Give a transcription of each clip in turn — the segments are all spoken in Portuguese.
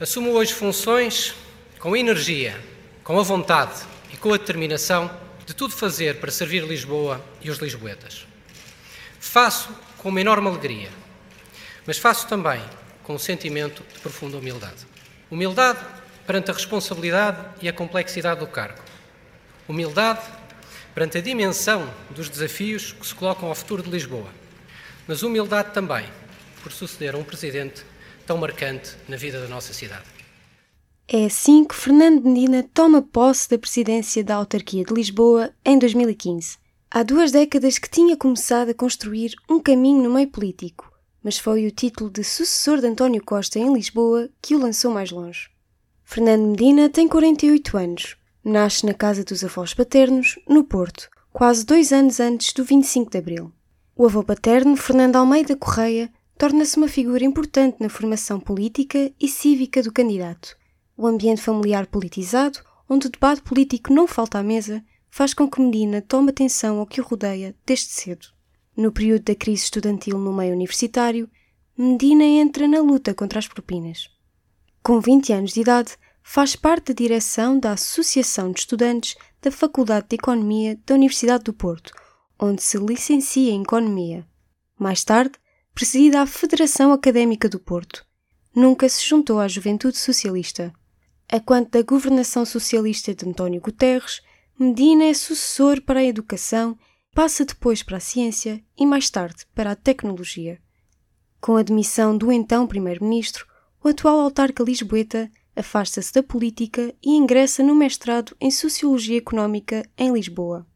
Assumo hoje funções com energia, com a vontade e com a determinação de tudo fazer para servir Lisboa e os lisboetas. Faço com uma enorme alegria, mas faço também com um sentimento de profunda humildade. Humildade perante a responsabilidade e a complexidade do cargo. Humildade perante a dimensão dos desafios que se colocam ao futuro de Lisboa. Mas humildade também por suceder a um presidente tão marcante na vida da nossa cidade. É assim que Fernando Medina toma posse da presidência da autarquia de Lisboa em 2015. Há duas décadas que tinha começado a construir um caminho no meio político, mas foi o título de sucessor de António Costa em Lisboa que o lançou mais longe. Fernando Medina tem 48 anos. Nasce na casa dos avós paternos, no Porto, quase dois anos antes do 25 de Abril. O avô paterno, Fernando Almeida Correia, torna-se uma figura importante na formação política e cívica do candidato. O ambiente familiar politizado, onde o debate político não falta à mesa, faz com que Medina tome atenção ao que o rodeia desde cedo. No período da crise estudantil no meio universitário, Medina entra na luta contra as propinas. Com 20 anos de idade, faz parte da direção da Associação de Estudantes da Faculdade de Economia da Universidade do Porto, onde se licencia em Economia. Mais tarde, presida a Federação Académica do Porto. Nunca se juntou à Juventude Socialista. A quanto da governação socialista de António Guterres, Medina é sucessor para a educação, passa depois para a ciência e mais tarde para a tecnologia. Com a demissão do então primeiro-ministro, o atual autarca lisboeta afasta-se da política e ingressa no mestrado em Sociologia Económica em Lisboa.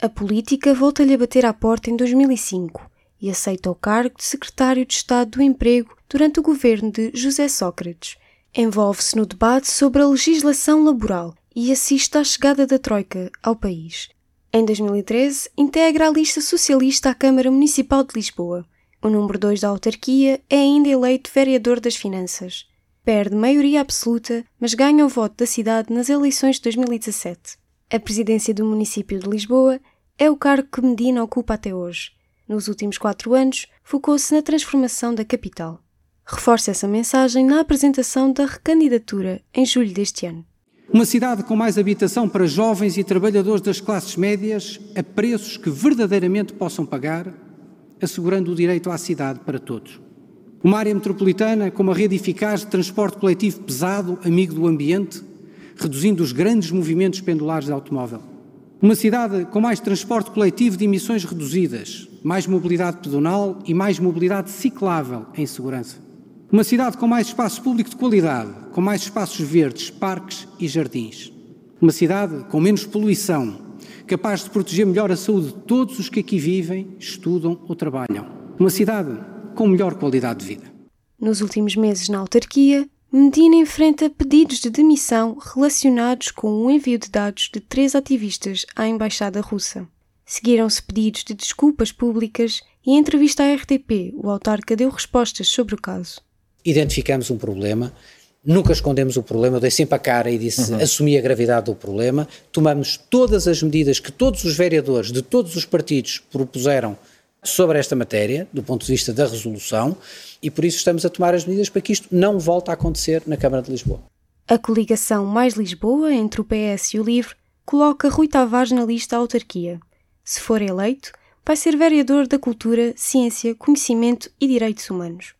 A política volta-lhe a bater à porta em 2005 aceita o cargo de secretário de Estado do Emprego durante o governo de José Sócrates. Envolve-se no debate sobre a legislação laboral e assiste à chegada da Troika ao país. Em 2013, integra a lista socialista à Câmara Municipal de Lisboa. O número 2 da autarquia é ainda eleito vereador das Finanças. Perde maioria absoluta, mas ganha o voto da cidade nas eleições de 2017. A presidência do município de Lisboa é o cargo que Medina ocupa até hoje nos últimos quatro anos, focou-se na transformação da capital. Reforça essa mensagem na apresentação da recandidatura em julho deste ano. Uma cidade com mais habitação para jovens e trabalhadores das classes médias a preços que verdadeiramente possam pagar, assegurando o direito à cidade para todos. Uma área metropolitana com uma rede eficaz de transporte coletivo pesado, amigo do ambiente, reduzindo os grandes movimentos pendulares de automóvel. Uma cidade com mais transporte coletivo de emissões reduzidas, mais mobilidade pedonal e mais mobilidade ciclável em segurança. Uma cidade com mais espaço público de qualidade, com mais espaços verdes, parques e jardins. Uma cidade com menos poluição, capaz de proteger melhor a saúde de todos os que aqui vivem, estudam ou trabalham. Uma cidade com melhor qualidade de vida. Nos últimos meses na autarquia, Medina enfrenta pedidos de demissão relacionados com o envio de dados de três ativistas à Embaixada Russa. Seguiram-se pedidos de desculpas públicas e em entrevista à RTP, o autarca deu respostas sobre o caso. Identificamos um problema, nunca escondemos o problema, eu dei sempre a cara e disse, uhum. assumi a gravidade do problema, tomamos todas as medidas que todos os vereadores de todos os partidos propuseram sobre esta matéria, do ponto de vista da resolução, e por isso estamos a tomar as medidas para que isto não volte a acontecer na Câmara de Lisboa. A coligação Mais Lisboa, entre o PS e o LIVRE, coloca Rui Tavares na lista autarquia se for eleito, vai ser vereador da Cultura, Ciência, Conhecimento e Direitos Humanos.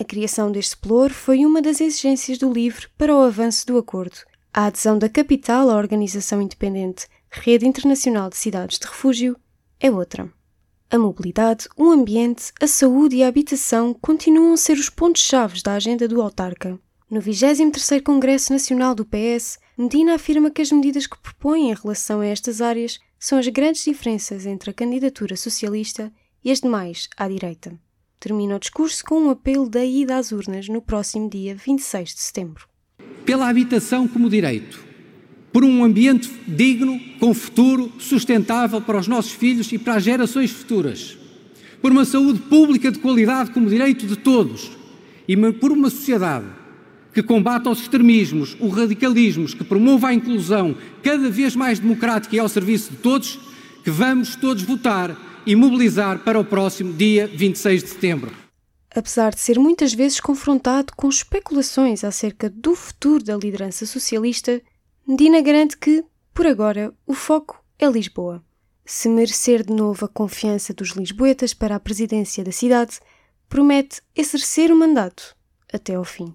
A criação deste pelouro foi uma das exigências do LIVRE para o avanço do acordo. A adesão da capital à organização independente Rede Internacional de Cidades de Refúgio é outra. A mobilidade, o ambiente, a saúde e a habitação continuam a ser os pontos-chave da agenda do autarca. No 23º Congresso Nacional do PS, Medina afirma que as medidas que propõe em relação a estas áreas são as grandes diferenças entre a candidatura socialista e as demais à direita. Termina o discurso com um apelo da ida às urnas no próximo dia 26 de setembro. Pela habitação como direito, por um ambiente digno, com futuro, sustentável para os nossos filhos e para as gerações futuras, por uma saúde pública de qualidade como direito de todos e por uma sociedade que combata os extremismos, os radicalismos, que promova a inclusão cada vez mais democrática e ao serviço de todos, que vamos todos votar e mobilizar para o próximo dia 26 de setembro. Apesar de ser muitas vezes confrontado com especulações acerca do futuro da liderança socialista, Medina garante que, por agora, o foco é Lisboa. Se merecer de novo a confiança dos lisboetas para a presidência da cidade, promete exercer o mandato até ao fim.